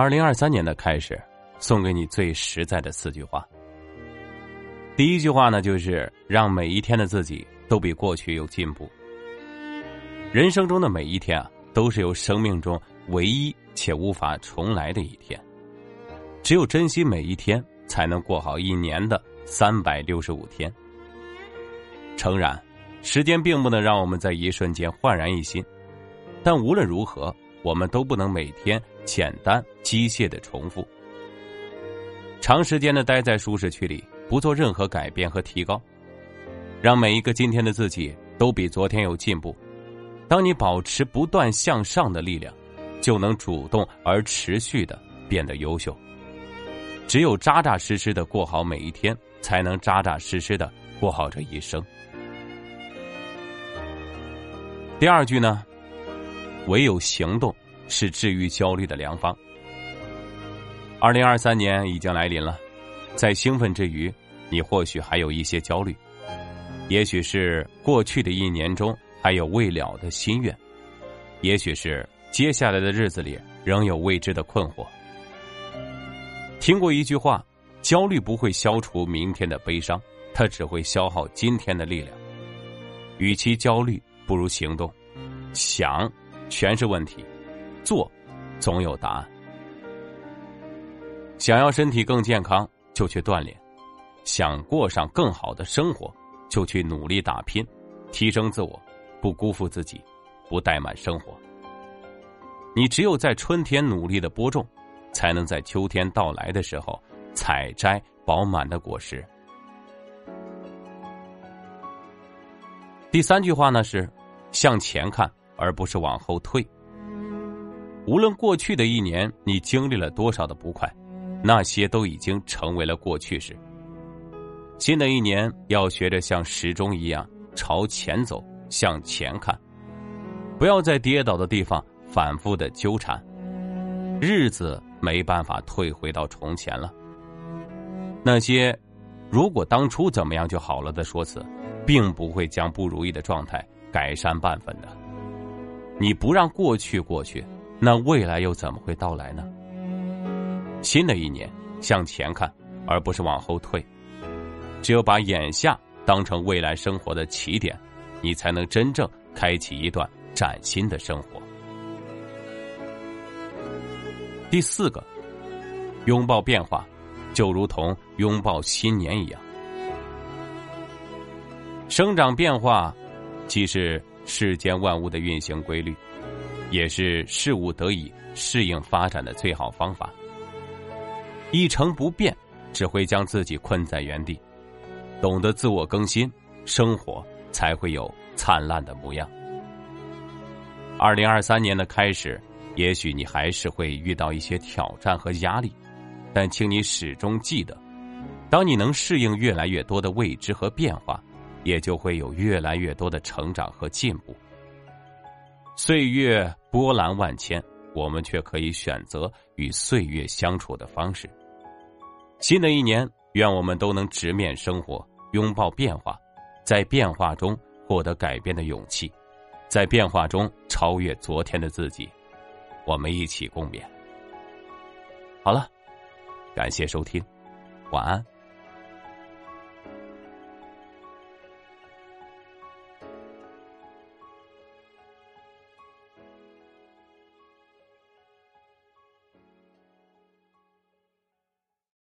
二零二三年的开始，送给你最实在的四句话。第一句话呢，就是让每一天的自己都比过去有进步。人生中的每一天啊，都是由生命中唯一且无法重来的一天。只有珍惜每一天，才能过好一年的三百六十五天。诚然，时间并不能让我们在一瞬间焕然一新，但无论如何。我们都不能每天简单机械的重复，长时间的待在舒适区里，不做任何改变和提高，让每一个今天的自己都比昨天有进步。当你保持不断向上的力量，就能主动而持续的变得优秀。只有扎扎实实的过好每一天，才能扎扎实实的过好这一生。第二句呢？唯有行动是治愈焦虑的良方。二零二三年已经来临了，在兴奋之余，你或许还有一些焦虑，也许是过去的一年中还有未了的心愿，也许是接下来的日子里仍有未知的困惑。听过一句话：焦虑不会消除明天的悲伤，它只会消耗今天的力量。与其焦虑，不如行动，想。全是问题，做总有答案。想要身体更健康，就去锻炼；想过上更好的生活，就去努力打拼，提升自我，不辜负自己，不怠慢生活。你只有在春天努力的播种，才能在秋天到来的时候采摘饱满的果实。第三句话呢是向前看。而不是往后退。无论过去的一年你经历了多少的不快，那些都已经成为了过去式。新的一年要学着像时钟一样朝前走，向前看，不要在跌倒的地方反复的纠缠。日子没办法退回到从前了。那些如果当初怎么样就好了的说辞，并不会将不如意的状态改善半分的。你不让过去过去，那未来又怎么会到来呢？新的一年向前看，而不是往后退。只有把眼下当成未来生活的起点，你才能真正开启一段崭新的生活。第四个，拥抱变化，就如同拥抱新年一样。生长变化，既是。世间万物的运行规律，也是事物得以适应发展的最好方法。一成不变，只会将自己困在原地。懂得自我更新，生活才会有灿烂的模样。二零二三年的开始，也许你还是会遇到一些挑战和压力，但请你始终记得，当你能适应越来越多的未知和变化。也就会有越来越多的成长和进步。岁月波澜万千，我们却可以选择与岁月相处的方式。新的一年，愿我们都能直面生活，拥抱变化，在变化中获得改变的勇气，在变化中超越昨天的自己。我们一起共勉。好了，感谢收听，晚安。